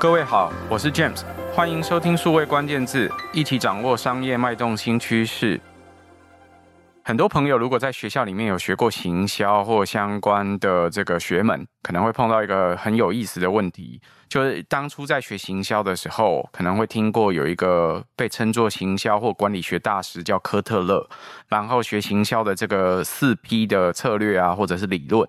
各位好，我是 James，欢迎收听数位关键字，一起掌握商业脉动新趋势。很多朋友如果在学校里面有学过行销或相关的这个学门，可能会碰到一个很有意思的问题，就是当初在学行销的时候，可能会听过有一个被称作行销或管理学大师叫科特勒，然后学行销的这个四 P 的策略啊，或者是理论，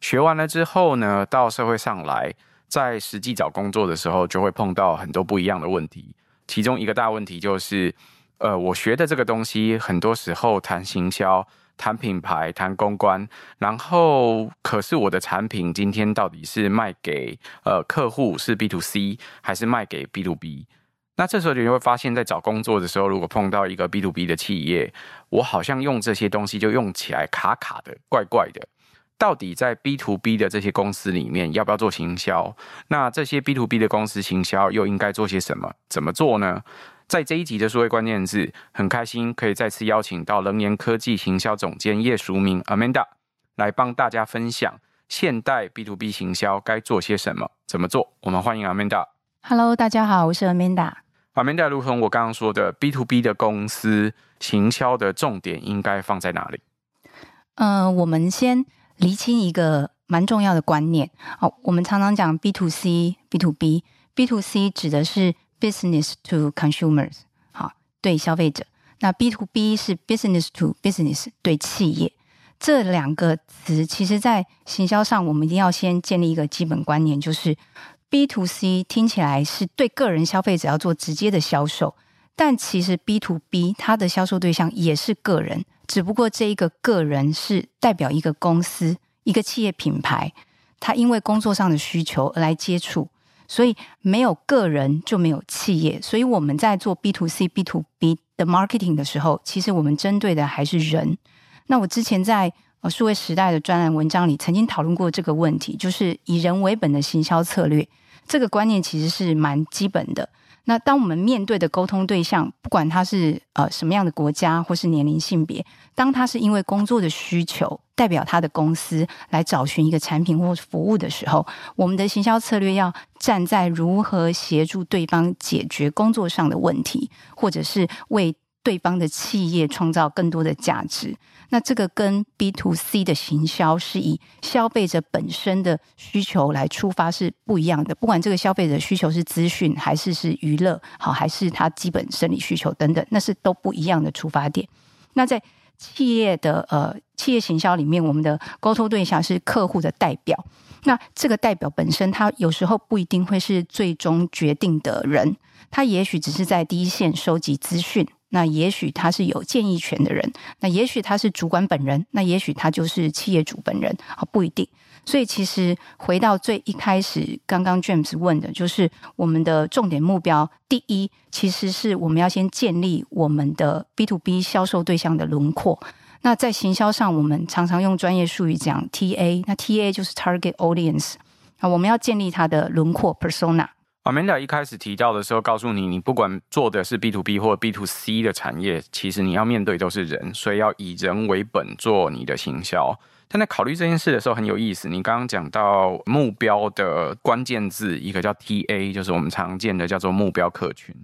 学完了之后呢，到社会上来，在实际找工作的时候，就会碰到很多不一样的问题，其中一个大问题就是。呃，我学的这个东西，很多时候谈行销、谈品牌、谈公关，然后可是我的产品今天到底是卖给呃客户是 B to C 还是卖给 B to B？那这时候你就会发现，在找工作的时候，如果碰到一个 B to B 的企业，我好像用这些东西就用起来卡卡的、怪怪的。到底在 B to B 的这些公司里面，要不要做行销？那这些 B to B 的公司行销又应该做些什么？怎么做呢？在这一集的数位关键字，很开心可以再次邀请到能源科技行销总监叶淑明 Amanda 来帮大家分享现代 B to B 行销该做些什么、怎么做。我们欢迎 Amanda。Hello，大家好，我是 Amanda。Amanda，如同我刚刚说的，B to B 的公司行销的重点应该放在哪里？嗯、呃，我们先厘清一个蛮重要的观念。好，我们常常讲 B to C、B to B。B to C 指的是 Business to consumers，好，对消费者。那 B to B 是 Business to business，对企业。这两个词，其实在行销上，我们一定要先建立一个基本观念，就是 B to C 听起来是对个人消费者要做直接的销售，但其实 B to B 它的销售对象也是个人，只不过这一个个人是代表一个公司、一个企业品牌，他因为工作上的需求而来接触。所以没有个人就没有企业，所以我们在做 B to C、B to B 的 marketing 的时候，其实我们针对的还是人。那我之前在呃数位时代的专栏文章里曾经讨论过这个问题，就是以人为本的行销策略，这个观念其实是蛮基本的。那当我们面对的沟通对象，不管他是呃什么样的国家或是年龄性别，当他是因为工作的需求，代表他的公司来找寻一个产品或服务的时候，我们的行销策略要站在如何协助对方解决工作上的问题，或者是为对方的企业创造更多的价值。那这个跟 B to C 的行销是以消费者本身的需求来出发是不一样的。不管这个消费者需求是资讯，还是是娱乐，好，还是他基本生理需求等等，那是都不一样的出发点。那在企业的呃企业行销里面，我们的沟通对象是客户的代表。那这个代表本身，他有时候不一定会是最终决定的人，他也许只是在第一线收集资讯。那也许他是有建议权的人，那也许他是主管本人，那也许他就是企业主本人，啊，不一定。所以其实回到最一开始，刚刚 James 问的就是我们的重点目标，第一，其实是我们要先建立我们的 B to B 销售对象的轮廓。那在行销上，我们常常用专业术语讲 TA，那 TA 就是 Target Audience，啊，我们要建立它的轮廓 Persona。Amanda 一开始提到的时候，告诉你，你不管做的是 B to B 或 B to C 的产业，其实你要面对都是人，所以要以人为本做你的行销。但在考虑这件事的时候很有意思，你刚刚讲到目标的关键字，一个叫 TA，就是我们常见的叫做目标客群。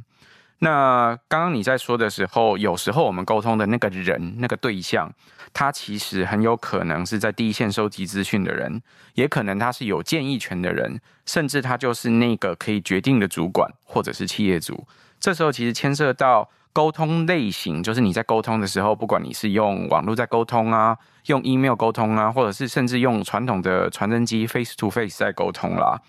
那刚刚你在说的时候，有时候我们沟通的那个人、那个对象，他其实很有可能是在第一线收集资讯的人，也可能他是有建议权的人，甚至他就是那个可以决定的主管或者是企业主。这时候其实牵涉到沟通类型，就是你在沟通的时候，不管你是用网络在沟通啊，用 email 沟通啊，或者是甚至用传统的传真机 face to face 在沟通啦，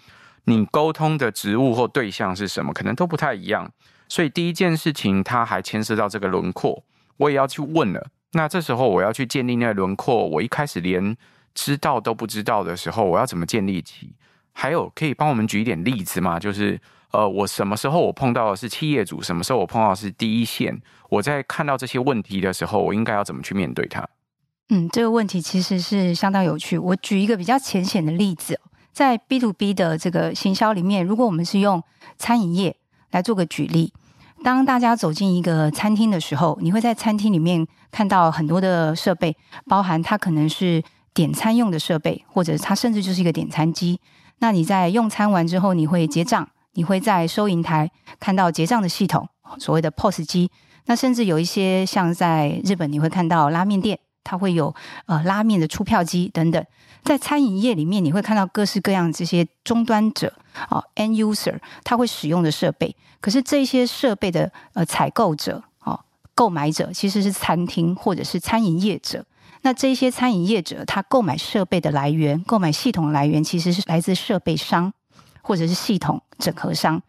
你沟通的职务或对象是什么，可能都不太一样。所以第一件事情，它还牵涉到这个轮廓，我也要去问了。那这时候我要去建立那个轮廓，我一开始连知道都不知道的时候，我要怎么建立起？还有可以帮我们举一点例子吗？就是呃，我什么时候我碰到的是企业主，什么时候我碰到的是第一线？我在看到这些问题的时候，我应该要怎么去面对它？嗯，这个问题其实是相当有趣。我举一个比较浅显的例子，在 B to B 的这个行销里面，如果我们是用餐饮业。来做个举例，当大家走进一个餐厅的时候，你会在餐厅里面看到很多的设备，包含它可能是点餐用的设备，或者它甚至就是一个点餐机。那你在用餐完之后，你会结账，你会在收银台看到结账的系统，所谓的 POS 机。那甚至有一些像在日本，你会看到拉面店，它会有呃拉面的出票机等等。在餐饮业里面，你会看到各式各样这些终端者啊，end user，他会使用的设备。可是这些设备的呃采购者啊，购买者其实是餐厅或者是餐饮业者。那这些餐饮业者，他购买设备的来源、购买系统来源，其实是来自设备商或者是系统整合商。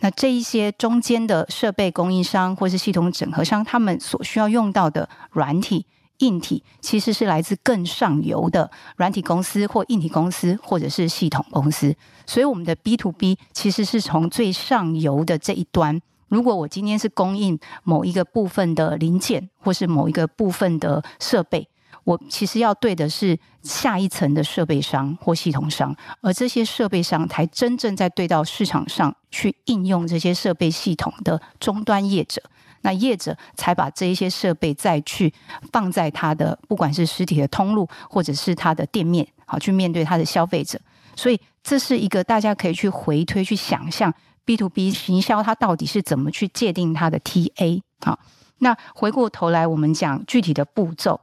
那这一些中间的设备供应商或是系统整合商，他们所需要用到的软体、硬体，其实是来自更上游的软体公司或硬体公司，或者是系统公司。所以，我们的 B to B 其实是从最上游的这一端。如果我今天是供应某一个部分的零件，或是某一个部分的设备。我其实要对的是下一层的设备商或系统商，而这些设备商才真正在对到市场上去应用这些设备系统的终端业者，那业者才把这一些设备再去放在他的不管是实体的通路或者是他的店面，好去面对他的消费者。所以这是一个大家可以去回推去想象 B to B 行销它到底是怎么去界定它的 TA。好，那回过头来我们讲具体的步骤。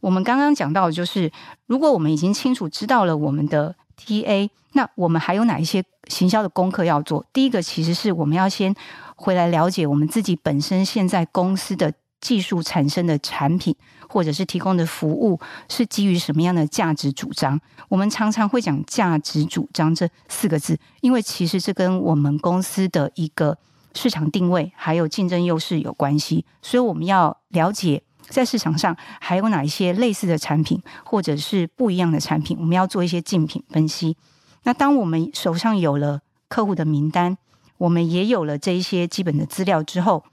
我们刚刚讲到就是，如果我们已经清楚知道了我们的 TA，那我们还有哪一些行销的功课要做？第一个其实是我们要先回来了解我们自己本身现在公司的技术产生的产品，或者是提供的服务是基于什么样的价值主张。我们常常会讲价值主张这四个字，因为其实这跟我们公司的一个市场定位还有竞争优势有关系，所以我们要了解。在市场上还有哪一些类似的产品，或者是不一样的产品？我们要做一些竞品分析。那当我们手上有了客户的名单，我们也有了这一些基本的资料之后，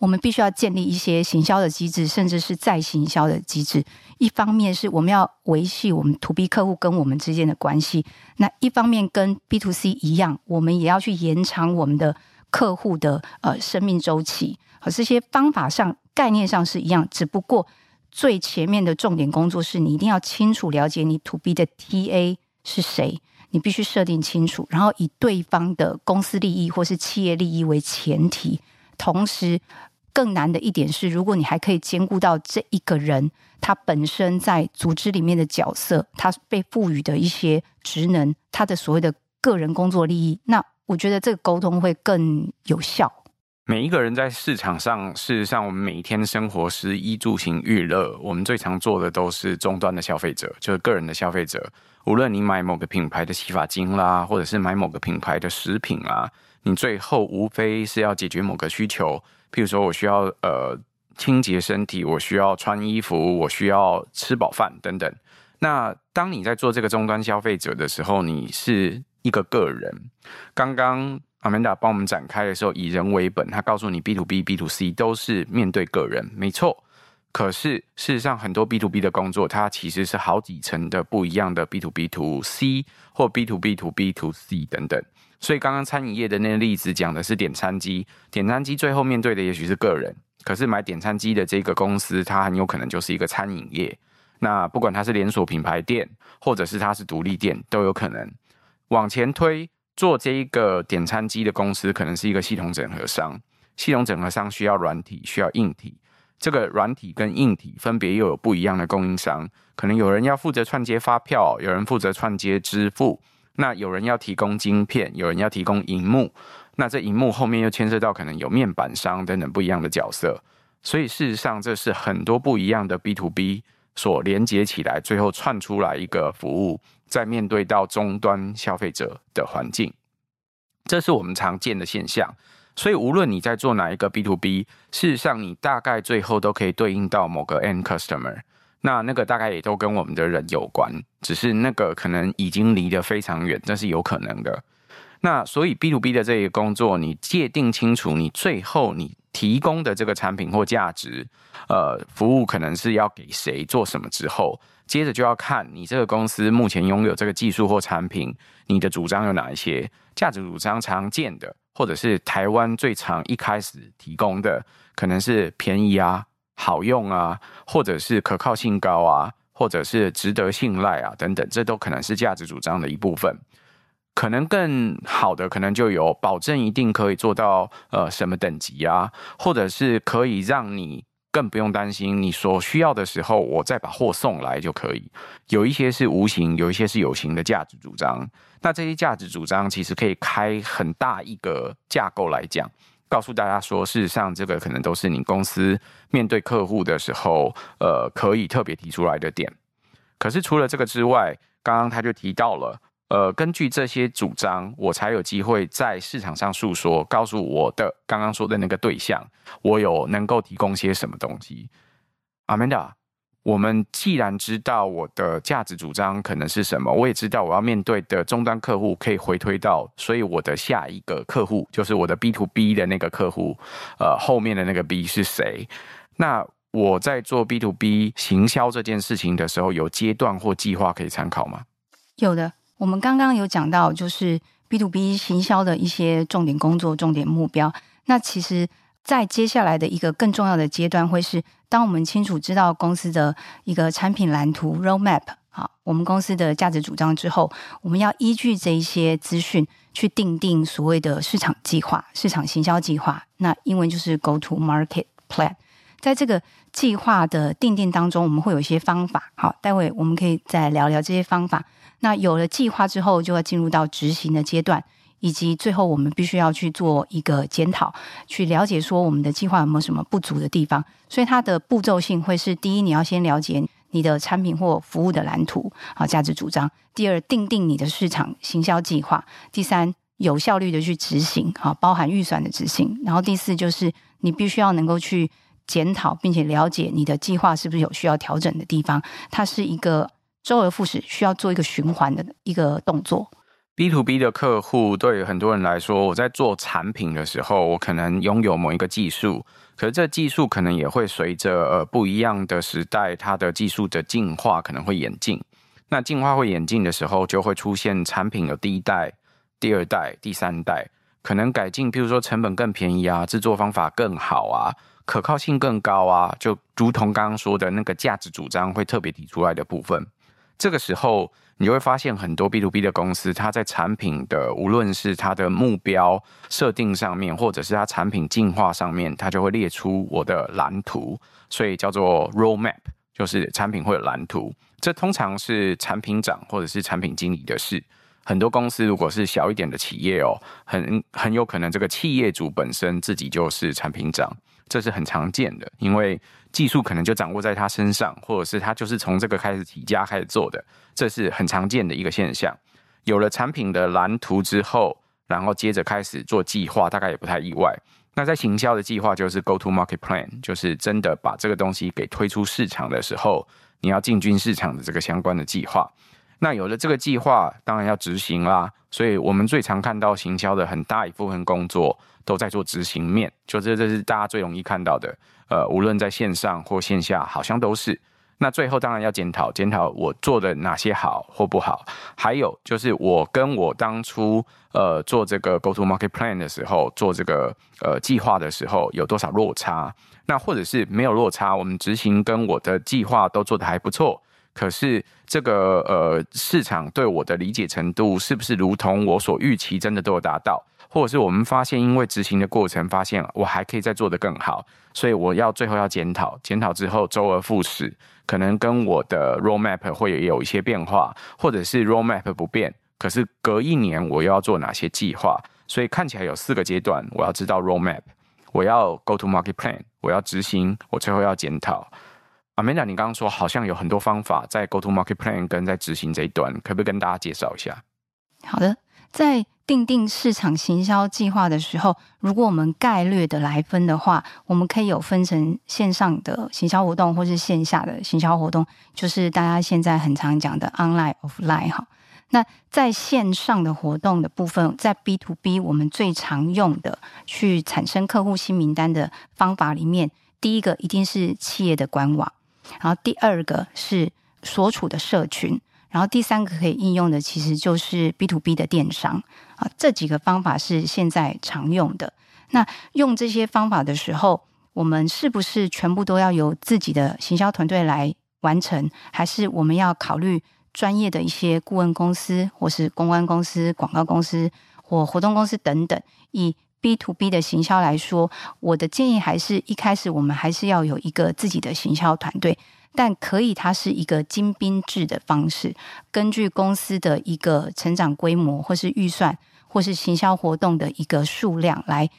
我们必须要建立一些行销的机制，甚至是再行销的机制。一方面是我们要维系我们 To B 客户跟我们之间的关系，那一方面跟 B to C 一样，我们也要去延长我们的客户的呃生命周期。和这些方法上。概念上是一样，只不过最前面的重点工作是你一定要清楚了解你 To B 的 TA 是谁，你必须设定清楚，然后以对方的公司利益或是企业利益为前提。同时，更难的一点是，如果你还可以兼顾到这一个人他本身在组织里面的角色，他被赋予的一些职能，他的所谓的个人工作利益，那我觉得这个沟通会更有效。每一个人在市场上，事实上，我们每一天生活食衣住行娱乐，我们最常做的都是终端的消费者，就是个人的消费者。无论你买某个品牌的洗发精啦，或者是买某个品牌的食品啦，你最后无非是要解决某个需求。譬如说，我需要呃清洁身体，我需要穿衣服，我需要吃饱饭等等。那当你在做这个终端消费者的时候，你是一个个人。刚刚。Amanda 帮我们展开的时候，以人为本，他告诉你 B to B、B to C 都是面对个人，没错。可是事实上，很多 B to B 的工作，它其实是好几层的不一样的 B to B to C 或 B to B to B to C 等等。所以刚刚餐饮业的那个例子讲的是点餐机，点餐机最后面对的也许是个人，可是买点餐机的这个公司，它很有可能就是一个餐饮业。那不管它是连锁品牌店，或者是它是独立店，都有可能往前推。做这一个点餐机的公司，可能是一个系统整合商。系统整合商需要软体，需要硬体。这个软体跟硬体分别又有不一样的供应商。可能有人要负责串接发票，有人负责串接支付。那有人要提供晶片，有人要提供荧幕。那这荧幕后面又牵涉到可能有面板商等等不一样的角色。所以事实上，这是很多不一样的 B to B 所连接起来，最后串出来一个服务。在面对到终端消费者的环境，这是我们常见的现象。所以，无论你在做哪一个 B to B，事实上你大概最后都可以对应到某个 end customer。那那个大概也都跟我们的人有关，只是那个可能已经离得非常远，这是有可能的。那所以 B to B 的这个工作，你界定清楚，你最后你提供的这个产品或价值，呃，服务可能是要给谁做什么之后。接着就要看你这个公司目前拥有这个技术或产品，你的主张有哪一些？价值主张常见的，或者是台湾最常一开始提供的，可能是便宜啊、好用啊，或者是可靠性高啊，或者是值得信赖啊等等，这都可能是价值主张的一部分。可能更好的，可能就有保证一定可以做到呃什么等级啊，或者是可以让你更不用担心，你所需要的时候，我再把货送来就可以。有一些是无形，有一些是有形的价值主张。那这些价值主张其实可以开很大一个架构来讲，告诉大家说，事实上这个可能都是你公司面对客户的时候，呃，可以特别提出来的点。可是除了这个之外，刚刚他就提到了。呃，根据这些主张，我才有机会在市场上诉说，告诉我的刚刚说的那个对象，我有能够提供些什么东西。Amanda，我们既然知道我的价值主张可能是什么，我也知道我要面对的终端客户可以回推到，所以我的下一个客户就是我的 B to B 的那个客户，呃，后面的那个 B 是谁？那我在做 B to B 行销这件事情的时候，有阶段或计划可以参考吗？有的。我们刚刚有讲到，就是 B to B 行销的一些重点工作、重点目标。那其实，在接下来的一个更重要的阶段，会是当我们清楚知道公司的一个产品蓝图 （roadmap） 啊，我们公司的价值主张之后，我们要依据这一些资讯去定定所谓的市场计划、市场行销计划。那英文就是 Go to Market Plan。在这个计划的定定当中，我们会有一些方法。好，待会我们可以再聊聊这些方法。那有了计划之后，就要进入到执行的阶段，以及最后我们必须要去做一个检讨，去了解说我们的计划有没有什么不足的地方。所以它的步骤性会是：第一，你要先了解你的产品或服务的蓝图啊，价值主张；第二，定定你的市场行销计划；第三，有效率的去执行啊，包含预算的执行；然后第四，就是你必须要能够去检讨，并且了解你的计划是不是有需要调整的地方。它是一个。周而复始，需要做一个循环的一个动作。B to B 的客户对很多人来说，我在做产品的时候，我可能拥有某一个技术，可是这技术可能也会随着呃不一样的时代，它的技术的进化可能会演进。那进化会演进的时候，就会出现产品的第一代、第二代、第三代，可能改进，譬如说成本更便宜啊，制作方法更好啊，可靠性更高啊，就如同刚刚说的那个价值主张会特别提出来的部分。这个时候，你就会发现很多 B to B 的公司，它在产品的无论是它的目标设定上面，或者是它产品进化上面，它就会列出我的蓝图，所以叫做 roadmap，就是产品会有蓝图。这通常是产品长或者是产品经理的事。很多公司如果是小一点的企业哦，很很有可能这个企业主本身自己就是产品长。这是很常见的，因为技术可能就掌握在他身上，或者是他就是从这个开始起家开始做的，这是很常见的一个现象。有了产品的蓝图之后，然后接着开始做计划，大概也不太意外。那在行销的计划就是 Go to Market Plan，就是真的把这个东西给推出市场的时候，你要进军市场的这个相关的计划。那有了这个计划，当然要执行啦。所以我们最常看到行销的很大一部分工作都在做执行面，就这这是大家最容易看到的。呃，无论在线上或线下，好像都是。那最后当然要检讨，检讨我做的哪些好或不好。还有就是我跟我当初呃做这个 Go to Market Plan 的时候，做这个呃计划的时候有多少落差？那或者是没有落差，我们执行跟我的计划都做得还不错。可是这个呃市场对我的理解程度是不是如同我所预期，真的都有达到？或者是我们发现，因为执行的过程发现我还可以再做得更好，所以我要最后要检讨，检讨之后周而复始，可能跟我的 roadmap 会有一些变化，或者是 roadmap 不变，可是隔一年我又要做哪些计划？所以看起来有四个阶段，我要知道 roadmap，我要 go to market plan，我要执行，我最后要检讨。Amanda，你刚刚说好像有很多方法在 Go to Market Plan 跟在执行这一段，可不可以跟大家介绍一下？好的，在订定市场行销计划的时候，如果我们概略的来分的话，我们可以有分成线上的行销活动，或是线下的行销活动，就是大家现在很常讲的 Online、Offline 哈。那在线上的活动的部分，在 B to B 我们最常用的去产生客户新名单的方法里面，第一个一定是企业的官网。然后第二个是所处的社群，然后第三个可以应用的其实就是 B to B 的电商啊，这几个方法是现在常用的。那用这些方法的时候，我们是不是全部都要由自己的行销团队来完成，还是我们要考虑专业的一些顾问公司，或是公关公司、广告公司或活动公司等等。以 B to B 的行销来说，我的建议还是一开始我们还是要有一个自己的行销团队，但可以它是一个精兵制的方式，根据公司的一个成长规模，或是预算，或是行销活动的一个数量来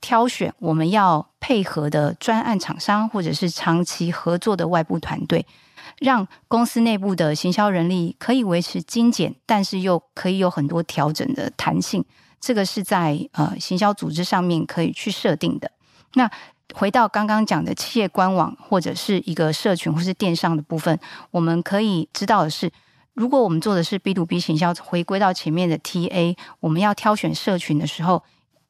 挑选我们要配合的专案厂商，或者是长期合作的外部团队，让公司内部的行销人力可以维持精简，但是又可以有很多调整的弹性。这个是在呃行销组织上面可以去设定的。那回到刚刚讲的企业官网或者是一个社群或是电商的部分，我们可以知道的是，如果我们做的是 B to B 行销，回归到前面的 TA，我们要挑选社群的时候，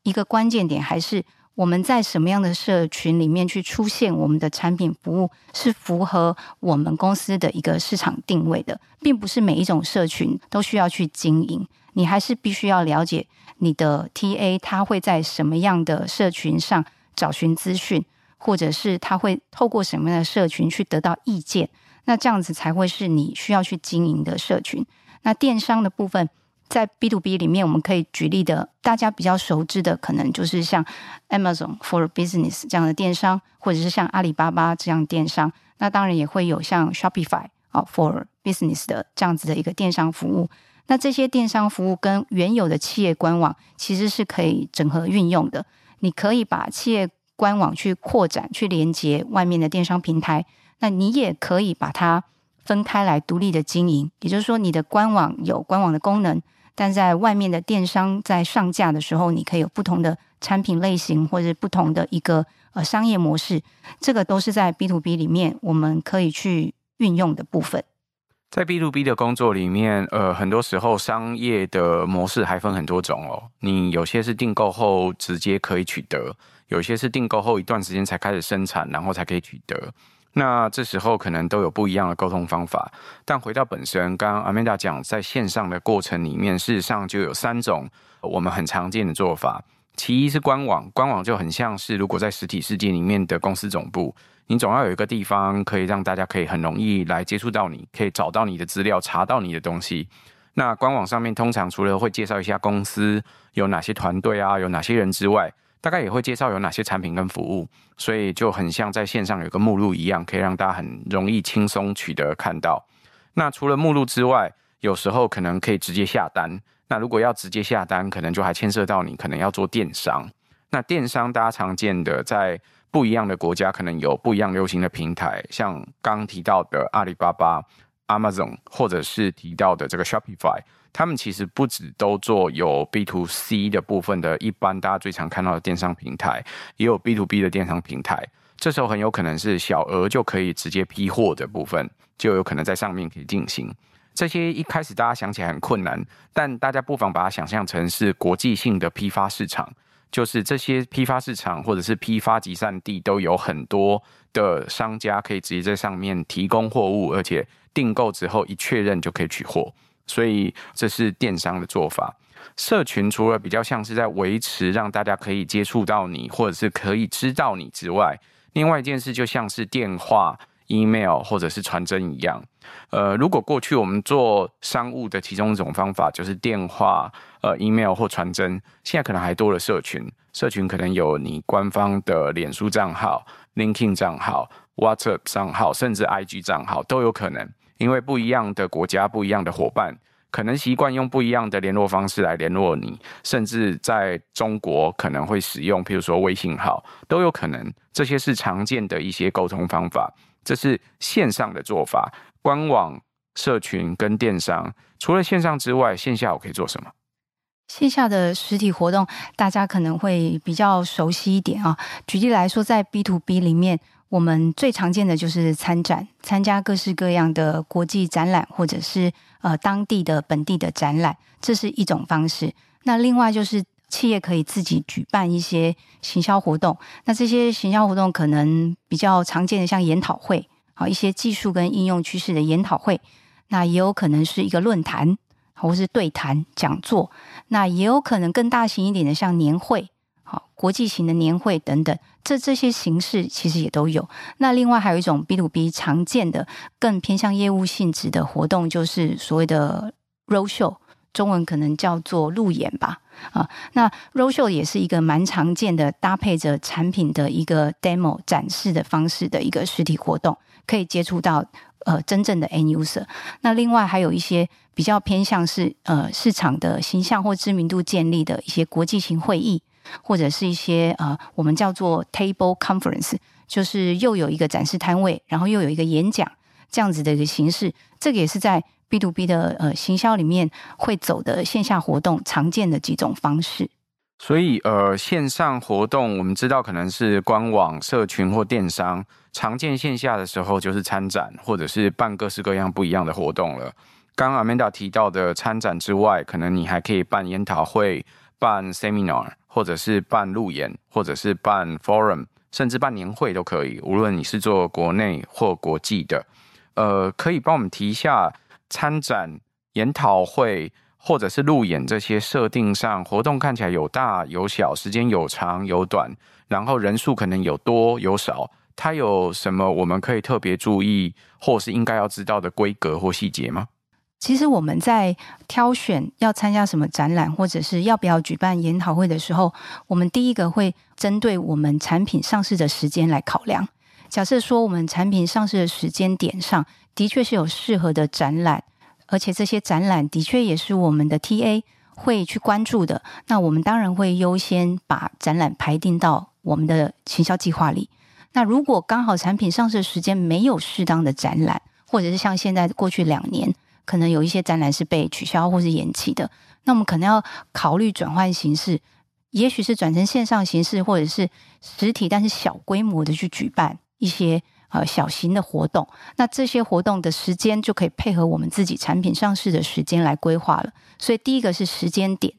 一个关键点还是我们在什么样的社群里面去出现，我们的产品服务是符合我们公司的一个市场定位的，并不是每一种社群都需要去经营，你还是必须要了解。你的 TA 他会在什么样的社群上找寻资讯，或者是他会透过什么样的社群去得到意见？那这样子才会是你需要去经营的社群。那电商的部分，在 B to B 里面，我们可以举例的，大家比较熟知的，可能就是像 Amazon for Business 这样的电商，或者是像阿里巴巴这样电商。那当然也会有像 Shopify 啊 for Business 的这样子的一个电商服务。那这些电商服务跟原有的企业官网其实是可以整合运用的。你可以把企业官网去扩展，去连接外面的电商平台。那你也可以把它分开来独立的经营。也就是说，你的官网有官网的功能，但在外面的电商在上架的时候，你可以有不同的产品类型或者不同的一个呃商业模式。这个都是在 B to B 里面我们可以去运用的部分。在 B to B 的工作里面，呃，很多时候商业的模式还分很多种哦。你有些是订购后直接可以取得，有些是订购后一段时间才开始生产，然后才可以取得。那这时候可能都有不一样的沟通方法。但回到本身，刚刚 Amanda 讲，在线上的过程里面，事实上就有三种我们很常见的做法。其一是官网，官网就很像是如果在实体世界里面的公司总部。你总要有一个地方可以让大家可以很容易来接触到你，可以找到你的资料，查到你的东西。那官网上面通常除了会介绍一下公司有哪些团队啊，有哪些人之外，大概也会介绍有哪些产品跟服务，所以就很像在线上有个目录一样，可以让大家很容易轻松取得看到。那除了目录之外，有时候可能可以直接下单。那如果要直接下单，可能就还牵涉到你可能要做电商。那电商大家常见的在。不一样的国家可能有不一样流行的平台，像刚提到的阿里巴巴、Amazon，或者是提到的这个 Shopify，他们其实不止都做有 B to C 的部分的，一般大家最常看到的电商平台，也有 B to B 的电商平台。这时候很有可能是小额就可以直接批货的部分，就有可能在上面可以进行。这些一开始大家想起来很困难，但大家不妨把它想象成是国际性的批发市场。就是这些批发市场或者是批发集散地都有很多的商家可以直接在上面提供货物，而且订购之后一确认就可以取货，所以这是电商的做法。社群除了比较像是在维持让大家可以接触到你，或者是可以知道你之外，另外一件事就像是电话。Email 或者是传真一样，呃，如果过去我们做商务的其中一种方法就是电话、呃，email 或传真，现在可能还多了社群，社群可能有你官方的脸书账号、LinkedIn 账号、WhatsApp 账号，甚至 IG 账号都有可能，因为不一样的国家、不一样的伙伴，可能习惯用不一样的联络方式来联络你，甚至在中国可能会使用，譬如说微信号，都有可能，这些是常见的一些沟通方法。这是线上的做法，官网、社群跟电商。除了线上之外，线下我可以做什么？线下的实体活动，大家可能会比较熟悉一点啊。举例来说，在 B to B 里面，我们最常见的就是参展，参加各式各样的国际展览，或者是呃当地的本地的展览，这是一种方式。那另外就是。企业可以自己举办一些行销活动，那这些行销活动可能比较常见的，像研讨会，好一些技术跟应用趋势的研讨会，那也有可能是一个论坛，或是对谈讲座，那也有可能更大型一点的，像年会，好，国际型的年会等等，这这些形式其实也都有。那另外还有一种 B to B 常见的、更偏向业务性质的活动，就是所谓的 Roadshow，中文可能叫做路演吧。啊，那 Roadshow 也是一个蛮常见的，搭配着产品的一个 demo 展示的方式的一个实体活动，可以接触到呃真正的 end user。那另外还有一些比较偏向是呃市场的形象或知名度建立的一些国际型会议。或者是一些呃，我们叫做 table conference，就是又有一个展示摊位，然后又有一个演讲这样子的一个形式。这个也是在 B to B 的呃行销里面会走的线下活动常见的几种方式。所以呃，线上活动我们知道可能是官网、社群或电商。常见线下的时候就是参展，或者是办各式各样不一样的活动了。刚刚 Amanda 提到的参展之外，可能你还可以办研讨会、办 seminar。或者是办路演，或者是办 forum，甚至办年会都可以。无论你是做国内或国际的，呃，可以帮我们提一下参展、研讨会或者是路演这些设定上，活动看起来有大有小，时间有长有短，然后人数可能有多有少，它有什么我们可以特别注意，或是应该要知道的规格或细节吗？其实我们在挑选要参加什么展览，或者是要不要举办研讨会的时候，我们第一个会针对我们产品上市的时间来考量。假设说我们产品上市的时间点上的确是有适合的展览，而且这些展览的确也是我们的 TA 会去关注的，那我们当然会优先把展览排定到我们的行销计划里。那如果刚好产品上市的时间没有适当的展览，或者是像现在过去两年。可能有一些展览是被取消或是延期的，那我们可能要考虑转换形式，也许是转成线上形式，或者是实体，但是小规模的去举办一些呃小型的活动。那这些活动的时间就可以配合我们自己产品上市的时间来规划了。所以第一个是时间点。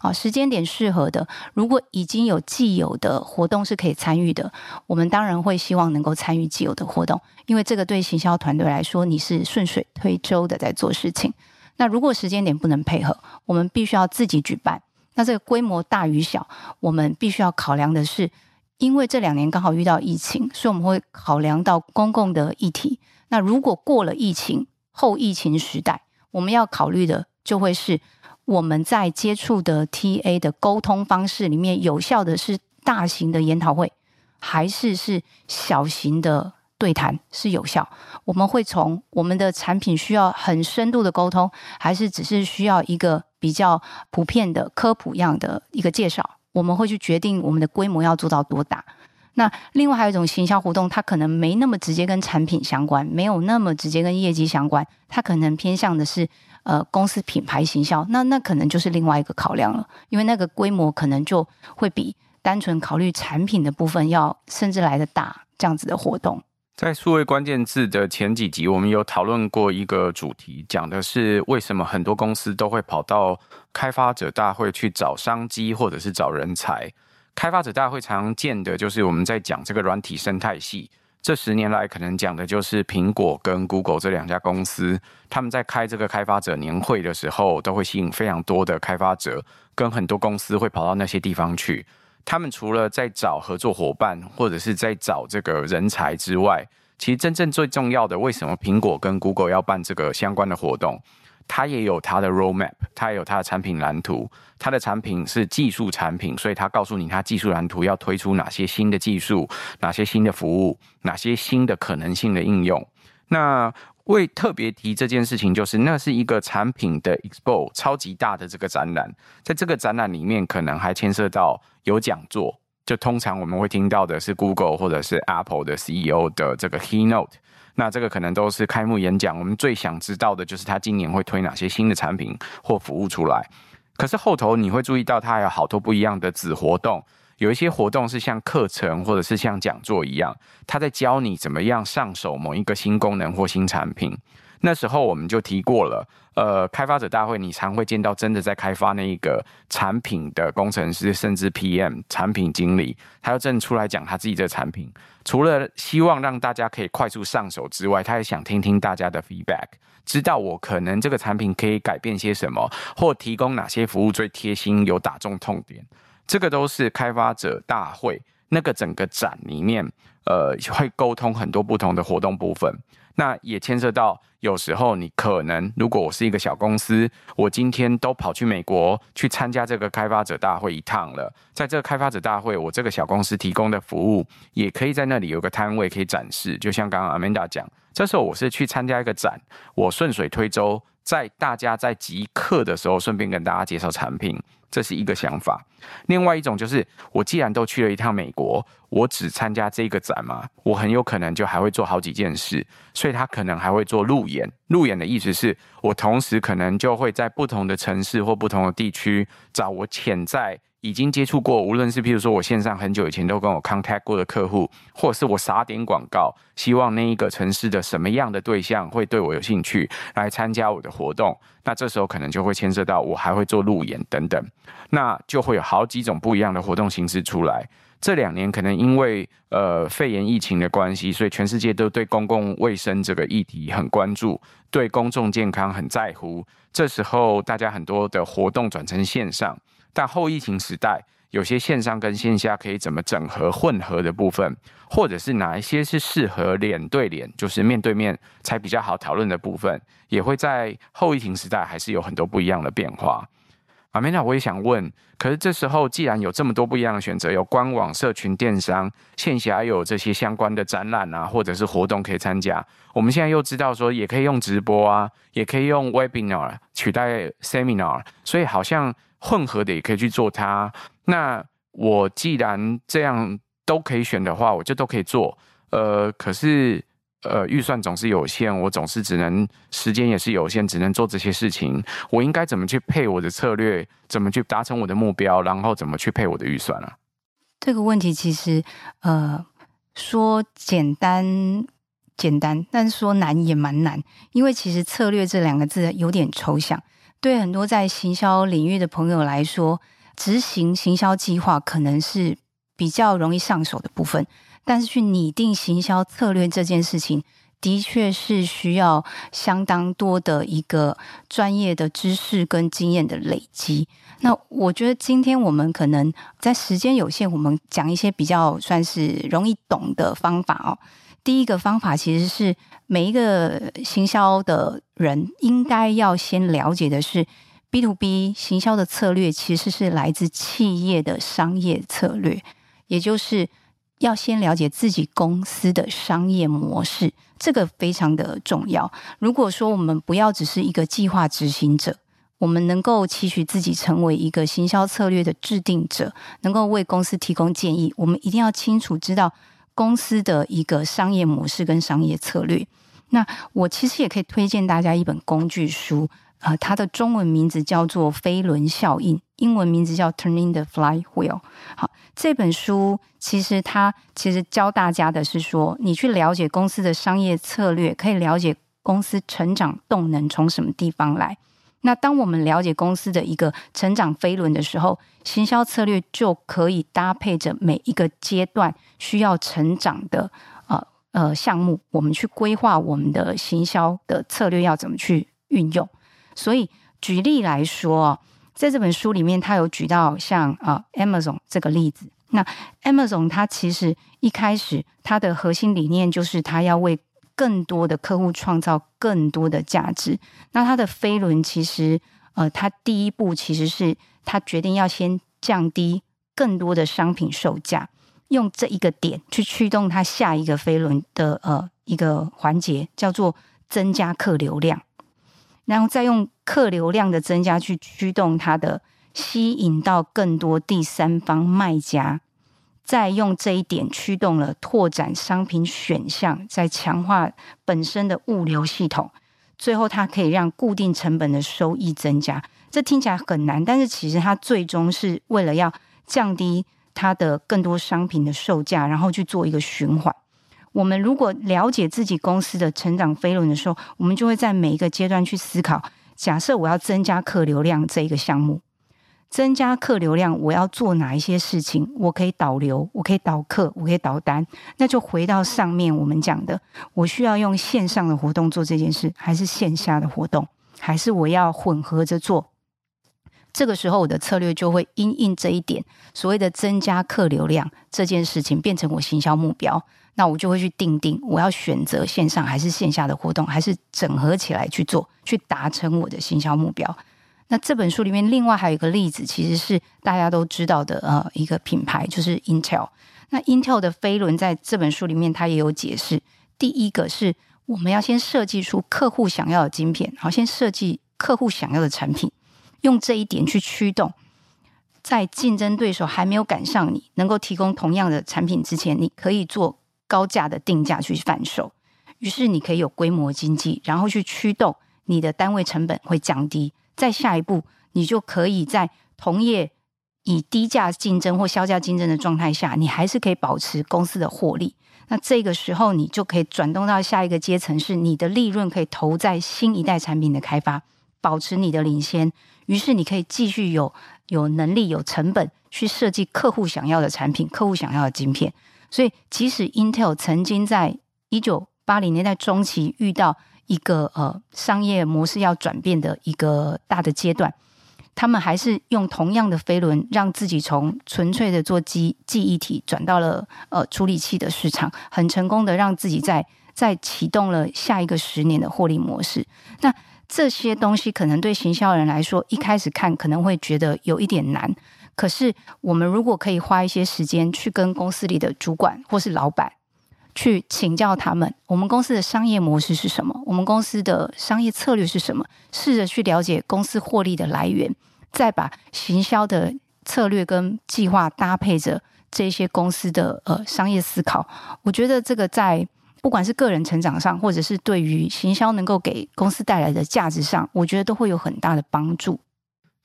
啊，时间点适合的，如果已经有既有的活动是可以参与的，我们当然会希望能够参与既有的活动，因为这个对行销团队来说，你是顺水推舟的在做事情。那如果时间点不能配合，我们必须要自己举办。那这个规模大与小，我们必须要考量的是，因为这两年刚好遇到疫情，所以我们会考量到公共的议题。那如果过了疫情后疫情时代，我们要考虑的就会是。我们在接触的 TA 的沟通方式里面，有效的是大型的研讨会，还是是小型的对谈是有效？我们会从我们的产品需要很深度的沟通，还是只是需要一个比较普遍的科普样的一个介绍？我们会去决定我们的规模要做到多大。那另外还有一种行销活动，它可能没那么直接跟产品相关，没有那么直接跟业绩相关，它可能偏向的是。呃，公司品牌行销，那那可能就是另外一个考量了，因为那个规模可能就会比单纯考虑产品的部分要甚至来得大，这样子的活动。在数位关键字的前几集，我们有讨论过一个主题，讲的是为什么很多公司都会跑到开发者大会去找商机或者是找人才。开发者大会常见的就是我们在讲这个软体生态系。这十年来，可能讲的就是苹果跟 Google 这两家公司，他们在开这个开发者年会的时候，都会吸引非常多的开发者，跟很多公司会跑到那些地方去。他们除了在找合作伙伴，或者是在找这个人才之外，其实真正最重要的，为什么苹果跟 Google 要办这个相关的活动？它也有它的 roadmap，它也有它的产品蓝图。它的产品是技术产品，所以它告诉你它技术蓝图要推出哪些新的技术、哪些新的服务、哪些新的可能性的应用。那会特别提这件事情，就是那是一个产品的 expo，超级大的这个展览。在这个展览里面，可能还牵涉到有讲座，就通常我们会听到的是 Google 或者是 Apple 的 CEO 的这个 keynote。那这个可能都是开幕演讲，我们最想知道的就是他今年会推哪些新的产品或服务出来。可是后头你会注意到，它有好多不一样的子活动，有一些活动是像课程或者是像讲座一样，他在教你怎么样上手某一个新功能或新产品。那时候我们就提过了，呃，开发者大会你常会见到真的在开发那一个产品的工程师，甚至 PM 产品经理，他要正出来讲他自己的产品。除了希望让大家可以快速上手之外，他也想听听大家的 feedback，知道我可能这个产品可以改变些什么，或提供哪些服务最贴心，有打中痛点。这个都是开发者大会那个整个展里面，呃，会沟通很多不同的活动部分。那也牵涉到，有时候你可能，如果我是一个小公司，我今天都跑去美国去参加这个开发者大会一趟了，在这个开发者大会，我这个小公司提供的服务，也可以在那里有个摊位可以展示。就像刚刚 Amanda 讲，这时候我是去参加一个展，我顺水推舟。在大家在集课的时候，顺便跟大家介绍产品，这是一个想法。另外一种就是，我既然都去了一趟美国，我只参加这个展嘛，我很有可能就还会做好几件事，所以他可能还会做路演。路演的意思是我同时可能就会在不同的城市或不同的地区找我潜在。已经接触过，无论是譬如说我线上很久以前都跟我 contact 过的客户，或者是我撒点广告，希望那一个城市的什么样的对象会对我有兴趣来参加我的活动，那这时候可能就会牵涉到我还会做路演等等，那就会有好几种不一样的活动形式出来。这两年可能因为呃肺炎疫情的关系，所以全世界都对公共卫生这个议题很关注，对公众健康很在乎。这时候大家很多的活动转成线上。但后疫情时代，有些线上跟线下可以怎么整合混合的部分，或者是哪一些是适合脸对脸，就是面对面才比较好讨论的部分，也会在后疫情时代还是有很多不一样的变化。Amanda，我也想问，可是这时候既然有这么多不一样的选择，有官网、社群、电商，线下有这些相关的展览啊，或者是活动可以参加，我们现在又知道说也可以用直播啊，也可以用 Webinar 取代 Seminar，所以好像。混合的也可以去做它。那我既然这样都可以选的话，我就都可以做。呃，可是呃，预算总是有限，我总是只能时间也是有限，只能做这些事情。我应该怎么去配我的策略？怎么去达成我的目标？然后怎么去配我的预算啊？这个问题其实呃，说简单简单，但说难也蛮难，因为其实策略这两个字有点抽象。对很多在行销领域的朋友来说，执行行销计划可能是比较容易上手的部分，但是去拟定行销策略这件事情，的确是需要相当多的一个专业的知识跟经验的累积。那我觉得今天我们可能在时间有限，我们讲一些比较算是容易懂的方法哦。第一个方法其实是每一个行销的人应该要先了解的是，B to B 行销的策略其实是来自企业的商业策略，也就是要先了解自己公司的商业模式，这个非常的重要。如果说我们不要只是一个计划执行者，我们能够期许自己成为一个行销策略的制定者，能够为公司提供建议，我们一定要清楚知道。公司的一个商业模式跟商业策略，那我其实也可以推荐大家一本工具书，呃，它的中文名字叫做《飞轮效应》，英文名字叫《Turning the Flywheel》。好，这本书其实它其实教大家的是说，你去了解公司的商业策略，可以了解公司成长动能从什么地方来。那当我们了解公司的一个成长飞轮的时候，行销策略就可以搭配着每一个阶段需要成长的呃呃项目，我们去规划我们的行销的策略要怎么去运用。所以举例来说，在这本书里面，他有举到像啊 Amazon 这个例子。那 Amazon 它其实一开始它的核心理念就是它要为更多的客户创造更多的价值。那它的飞轮其实，呃，它第一步其实是它决定要先降低更多的商品售价，用这一个点去驱动它下一个飞轮的呃一个环节，叫做增加客流量，然后再用客流量的增加去驱动它的吸引到更多第三方卖家。再用这一点驱动了拓展商品选项，在强化本身的物流系统，最后它可以让固定成本的收益增加。这听起来很难，但是其实它最终是为了要降低它的更多商品的售价，然后去做一个循环。我们如果了解自己公司的成长飞轮的时候，我们就会在每一个阶段去思考：假设我要增加客流量这一个项目。增加客流量，我要做哪一些事情？我可以导流，我可以导客，我可以导单。那就回到上面我们讲的，我需要用线上的活动做这件事，还是线下的活动？还是我要混合着做？这个时候我的策略就会因应这一点，所谓的增加客流量这件事情变成我行销目标，那我就会去定定我要选择线上还是线下的活动，还是整合起来去做，去达成我的行销目标。那这本书里面另外还有一个例子，其实是大家都知道的呃一个品牌，就是 Intel。那 Intel 的飞轮在这本书里面它也有解释，第一个是我们要先设计出客户想要的晶片，好，先设计客户想要的产品。用这一点去驱动，在竞争对手还没有赶上你，能够提供同样的产品之前，你可以做高价的定价去贩售。于是你可以有规模经济，然后去驱动你的单位成本会降低。在下一步，你就可以在同业以低价竞争或削价竞争的状态下，你还是可以保持公司的获利。那这个时候，你就可以转动到下一个阶层，是你的利润可以投在新一代产品的开发，保持你的领先。于是你可以继续有有能力、有成本去设计客户想要的产品、客户想要的晶片。所以，即使 Intel 曾经在一九八零年代中期遇到一个呃商业模式要转变的一个大的阶段，他们还是用同样的飞轮，让自己从纯粹的做记记忆体转到了呃处理器的市场，很成功的让自己在在启动了下一个十年的获利模式。那这些东西可能对行销人来说，一开始看可能会觉得有一点难。可是，我们如果可以花一些时间去跟公司里的主管或是老板去请教他们，我们公司的商业模式是什么？我们公司的商业策略是什么？试着去了解公司获利的来源，再把行销的策略跟计划搭配着这些公司的呃商业思考。我觉得这个在。不管是个人成长上，或者是对于行销能够给公司带来的价值上，我觉得都会有很大的帮助。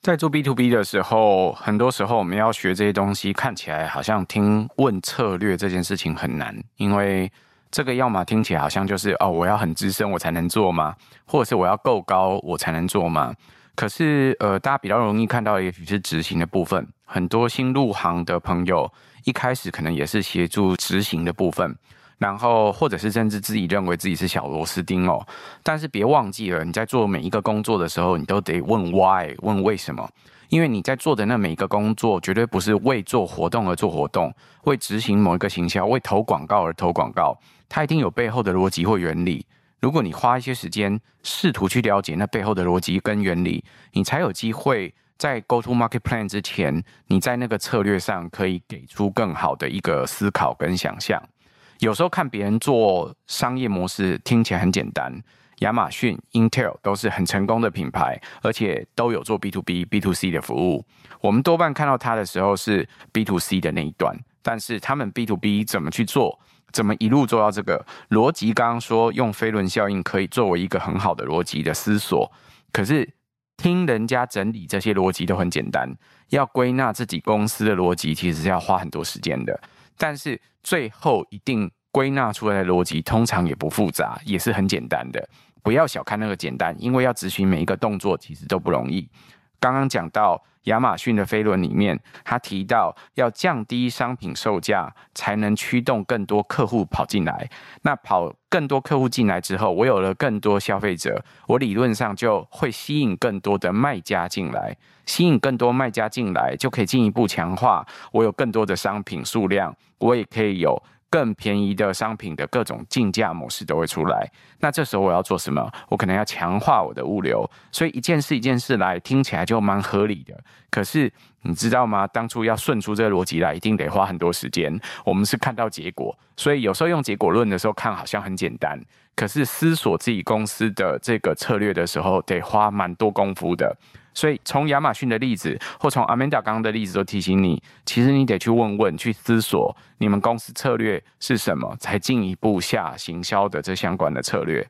在做 B to B 的时候，很多时候我们要学这些东西，看起来好像听问策略这件事情很难，因为这个要么听起来好像就是哦，我要很资深我才能做吗？或者是我要够高我才能做吗？可是呃，大家比较容易看到也许是执行的部分。很多新入行的朋友一开始可能也是协助执行的部分。然后，或者是甚至自己认为自己是小螺丝钉哦，但是别忘记了，你在做每一个工作的时候，你都得问 why，问为什么，因为你在做的那每一个工作，绝对不是为做活动而做活动，为执行某一个行销，为投广告而投广告，它一定有背后的逻辑或原理。如果你花一些时间试图去了解那背后的逻辑跟原理，你才有机会在 go to market plan 之前，你在那个策略上可以给出更好的一个思考跟想象。有时候看别人做商业模式听起来很简单，亚马逊、Intel 都是很成功的品牌，而且都有做 B to B、B to C 的服务。我们多半看到它的时候是 B to C 的那一段，但是他们 B to B 怎么去做，怎么一路做到这个逻辑？刚刚说用飞轮效应可以作为一个很好的逻辑的思索，可是听人家整理这些逻辑都很简单，要归纳自己公司的逻辑，其实是要花很多时间的。但是最后一定归纳出来的逻辑，通常也不复杂，也是很简单的。不要小看那个简单，因为要执行每一个动作，其实都不容易。刚刚讲到亚马逊的飞轮里面，他提到要降低商品售价，才能驱动更多客户跑进来。那跑更多客户进来之后，我有了更多消费者，我理论上就会吸引更多的卖家进来。吸引更多卖家进来，就可以进一步强化我有更多的商品数量，我也可以有更便宜的商品的各种竞价模式都会出来。那这时候我要做什么？我可能要强化我的物流。所以一件事一件事来，听起来就蛮合理的。可是你知道吗？当初要顺出这个逻辑来，一定得花很多时间。我们是看到结果，所以有时候用结果论的时候看好像很简单，可是思索自己公司的这个策略的时候，得花蛮多功夫的。所以，从亚马逊的例子，或从 Amanda 刚刚的例子，都提醒你，其实你得去问问，去思索你们公司策略是什么，才进一步下行销的这相关的策略。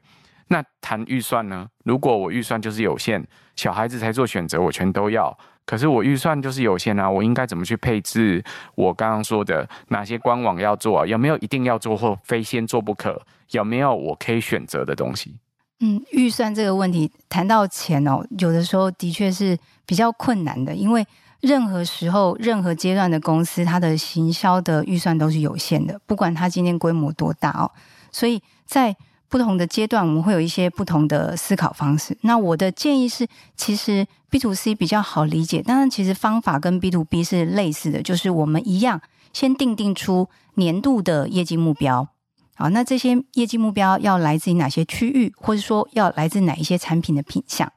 那谈预算呢？如果我预算就是有限，小孩子才做选择，我全都要。可是我预算就是有限啊，我应该怎么去配置？我刚刚说的哪些官网要做啊？有没有一定要做或非先做不可？有没有我可以选择的东西？嗯，预算这个问题谈到钱哦，有的时候的确是比较困难的，因为任何时候、任何阶段的公司，它的行销的预算都是有限的，不管它今天规模多大哦。所以在不同的阶段，我们会有一些不同的思考方式。那我的建议是，其实 B to C 比较好理解，当然其实方法跟 B to B 是类似的，就是我们一样先定定出年度的业绩目标。好，那这些业绩目标要来自于哪些区域，或者说要来自哪一些产品的品项？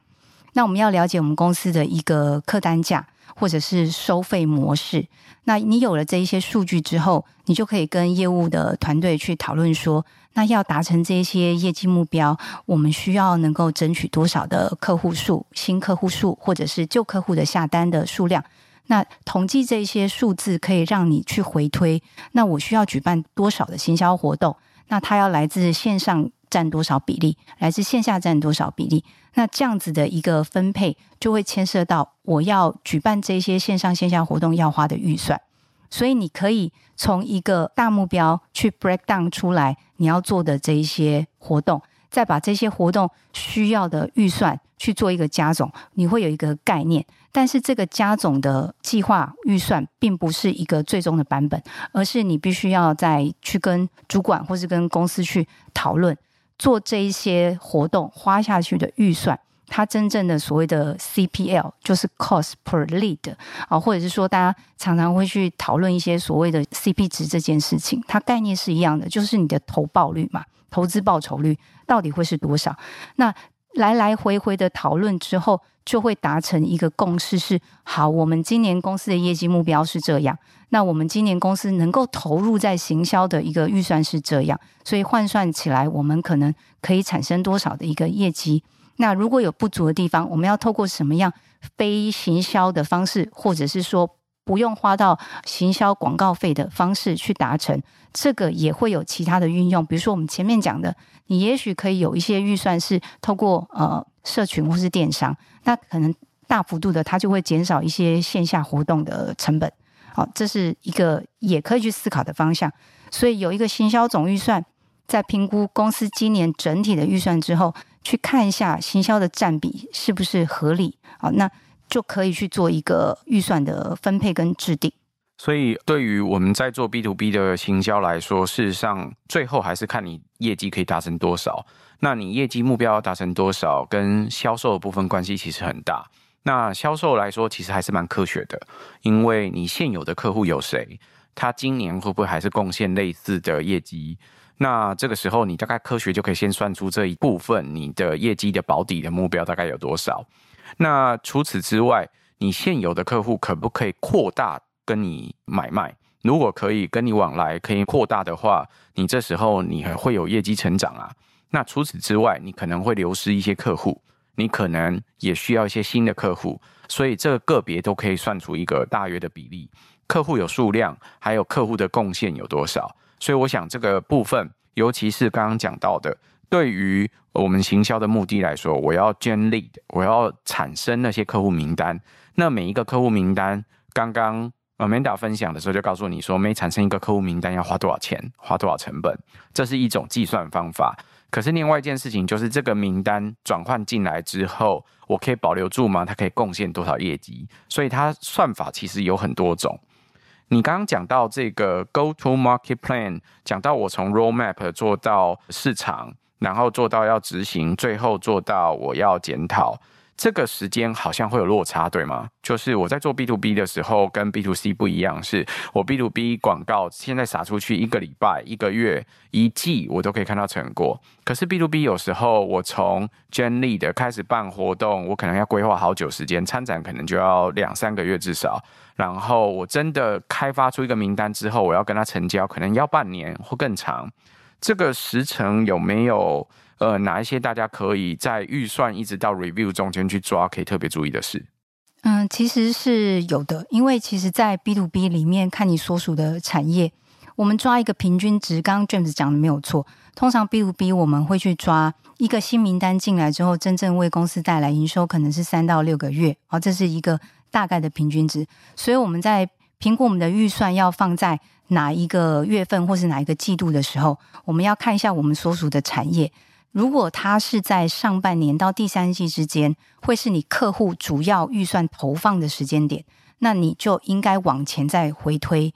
那我们要了解我们公司的一个客单价。或者是收费模式，那你有了这一些数据之后，你就可以跟业务的团队去讨论说，那要达成这些业绩目标，我们需要能够争取多少的客户数、新客户数，或者是旧客户的下单的数量。那统计这些数字，可以让你去回推，那我需要举办多少的行销活动？那它要来自线上占多少比例，来自线下占多少比例？那这样子的一个分配，就会牵涉到我要举办这些线上线下活动要花的预算。所以你可以从一个大目标去 break down 出来你要做的这一些活动，再把这些活动需要的预算去做一个加总，你会有一个概念。但是这个加总的计划预算并不是一个最终的版本，而是你必须要再去跟主管或是跟公司去讨论。做这一些活动花下去的预算，它真正的所谓的 CPL 就是 cost per lead 啊，或者是说大家常常会去讨论一些所谓的 CP 值这件事情，它概念是一样的，就是你的投报率嘛，投资报酬率到底会是多少？那来来回回的讨论之后，就会达成一个共识是：好，我们今年公司的业绩目标是这样。那我们今年公司能够投入在行销的一个预算是这样，所以换算起来，我们可能可以产生多少的一个业绩？那如果有不足的地方，我们要透过什么样非行销的方式，或者是说不用花到行销广告费的方式去达成？这个也会有其他的运用，比如说我们前面讲的，你也许可以有一些预算是透过呃社群或是电商，那可能大幅度的它就会减少一些线下活动的成本。好，这是一个也可以去思考的方向。所以有一个行销总预算，在评估公司今年整体的预算之后，去看一下行销的占比是不是合理。好，那就可以去做一个预算的分配跟制定。所以，对于我们在做 B to B 的行销来说，事实上最后还是看你业绩可以达成多少。那你业绩目标达成多少，跟销售的部分关系其实很大。那销售来说，其实还是蛮科学的，因为你现有的客户有谁，他今年会不会还是贡献类似的业绩？那这个时候，你大概科学就可以先算出这一部分你的业绩的保底的目标大概有多少。那除此之外，你现有的客户可不可以扩大跟你买卖？如果可以跟你往来，可以扩大的话，你这时候你还会有业绩成长啊。那除此之外，你可能会流失一些客户。你可能也需要一些新的客户，所以这个个别都可以算出一个大约的比例，客户有数量，还有客户的贡献有多少。所以我想这个部分，尤其是刚刚讲到的，对于我们行销的目的来说，我要建立我要产生那些客户名单。那每一个客户名单，刚刚 Amanda 分享的时候就告诉你说，每产生一个客户名单要花多少钱，花多少成本，这是一种计算方法。可是另外一件事情就是，这个名单转换进来之后，我可以保留住吗？它可以贡献多少业绩？所以它算法其实有很多种。你刚刚讲到这个 Go to Market Plan，讲到我从 Roadmap 做到市场，然后做到要执行，最后做到我要检讨。这个时间好像会有落差，对吗？就是我在做 B to B 的时候，跟 B to C 不一样，是我 B to B 广告现在撒出去一个礼拜、一个月、一季，我都可以看到成果。可是 B to B 有时候我从建立的开始办活动，我可能要规划好久时间，参展可能就要两三个月至少。然后我真的开发出一个名单之后，我要跟他成交，可能要半年或更长。这个时程有没有？呃，哪一些大家可以在预算一直到 review 中间去抓，可以特别注意的事？嗯，其实是有的，因为其实，在 B to B 里面看你所属的产业，我们抓一个平均值。刚刚 James 讲的没有错，通常 B to B 我们会去抓一个新名单进来之后，真正为公司带来营收可能是三到六个月，好，这是一个大概的平均值。所以我们在评估我们的预算要放在哪一个月份或是哪一个季度的时候，我们要看一下我们所属的产业。如果它是在上半年到第三季之间，会是你客户主要预算投放的时间点，那你就应该往前再回推，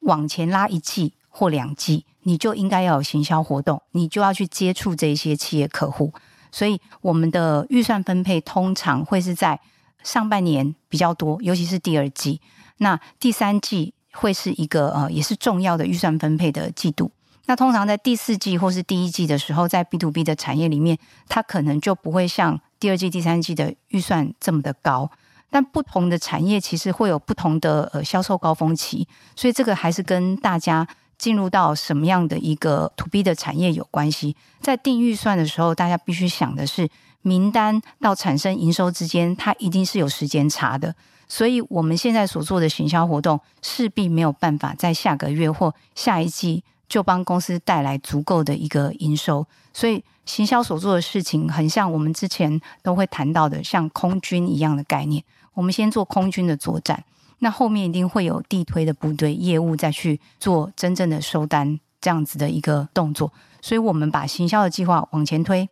往前拉一季或两季，你就应该要有行销活动，你就要去接触这些企业客户。所以我们的预算分配通常会是在上半年比较多，尤其是第二季。那第三季会是一个呃，也是重要的预算分配的季度。那通常在第四季或是第一季的时候，在 B to B 的产业里面，它可能就不会像第二季、第三季的预算这么的高。但不同的产业其实会有不同的呃销售高峰期，所以这个还是跟大家进入到什么样的一个 To B 的产业有关系。在定预算的时候，大家必须想的是，名单到产生营收之间，它一定是有时间差的。所以我们现在所做的行销活动，势必没有办法在下个月或下一季。就帮公司带来足够的一个营收，所以行销所做的事情很像我们之前都会谈到的，像空军一样的概念。我们先做空军的作战，那后面一定会有地推的部队业务再去做真正的收单这样子的一个动作。所以我们把行销的计划往前推，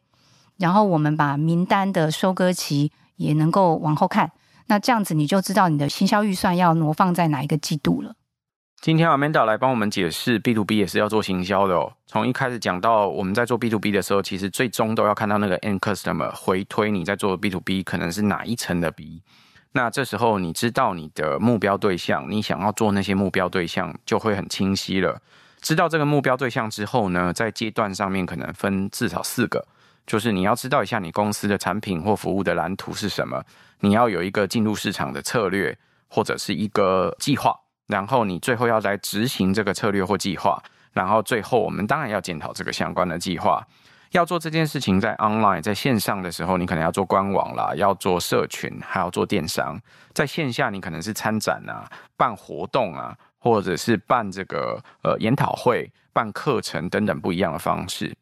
然后我们把名单的收割期也能够往后看。那这样子你就知道你的行销预算要挪放在哪一个季度了。今天 Amanda 来帮我们解释 B to B 也是要做行销的哦。从一开始讲到我们在做 B to B 的时候，其实最终都要看到那个 end customer 回推你在做 B to B 可能是哪一层的 B。那这时候你知道你的目标对象，你想要做那些目标对象就会很清晰了。知道这个目标对象之后呢，在阶段上面可能分至少四个，就是你要知道一下你公司的产品或服务的蓝图是什么，你要有一个进入市场的策略或者是一个计划。然后你最后要来执行这个策略或计划，然后最后我们当然要检讨这个相关的计划。要做这件事情在 online 在线上的时候，你可能要做官网啦，要做社群，还要做电商。在线下，你可能是参展啊、办活动啊，或者是办这个呃研讨会、办课程等等不一样的方式。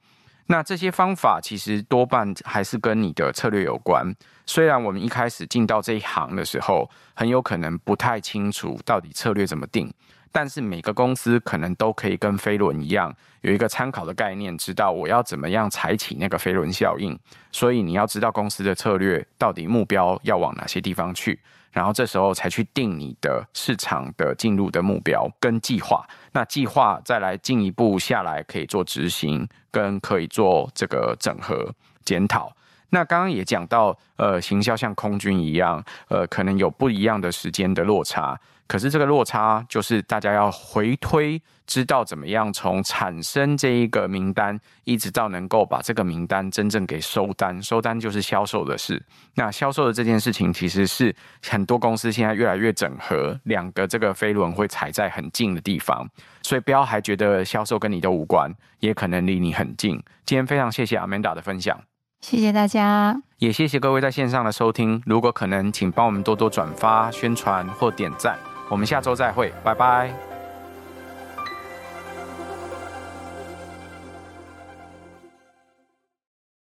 那这些方法其实多半还是跟你的策略有关。虽然我们一开始进到这一行的时候，很有可能不太清楚到底策略怎么定，但是每个公司可能都可以跟飞轮一样，有一个参考的概念，知道我要怎么样踩起那个飞轮效应。所以你要知道公司的策略到底目标要往哪些地方去。然后这时候才去定你的市场的进入的目标跟计划，那计划再来进一步下来可以做执行，跟可以做这个整合检讨。那刚刚也讲到，呃，行销像空军一样，呃，可能有不一样的时间的落差。可是这个落差就是大家要回推，知道怎么样从产生这一个名单，一直到能够把这个名单真正给收单。收单就是销售的事。那销售的这件事情，其实是很多公司现在越来越整合，两个这个飞轮会踩在很近的地方。所以不要还觉得销售跟你都无关，也可能离你很近。今天非常谢谢 Amanda 的分享，谢谢大家，也谢谢各位在线上的收听。如果可能，请帮我们多多转发、宣传或点赞。我们下周再会，拜拜。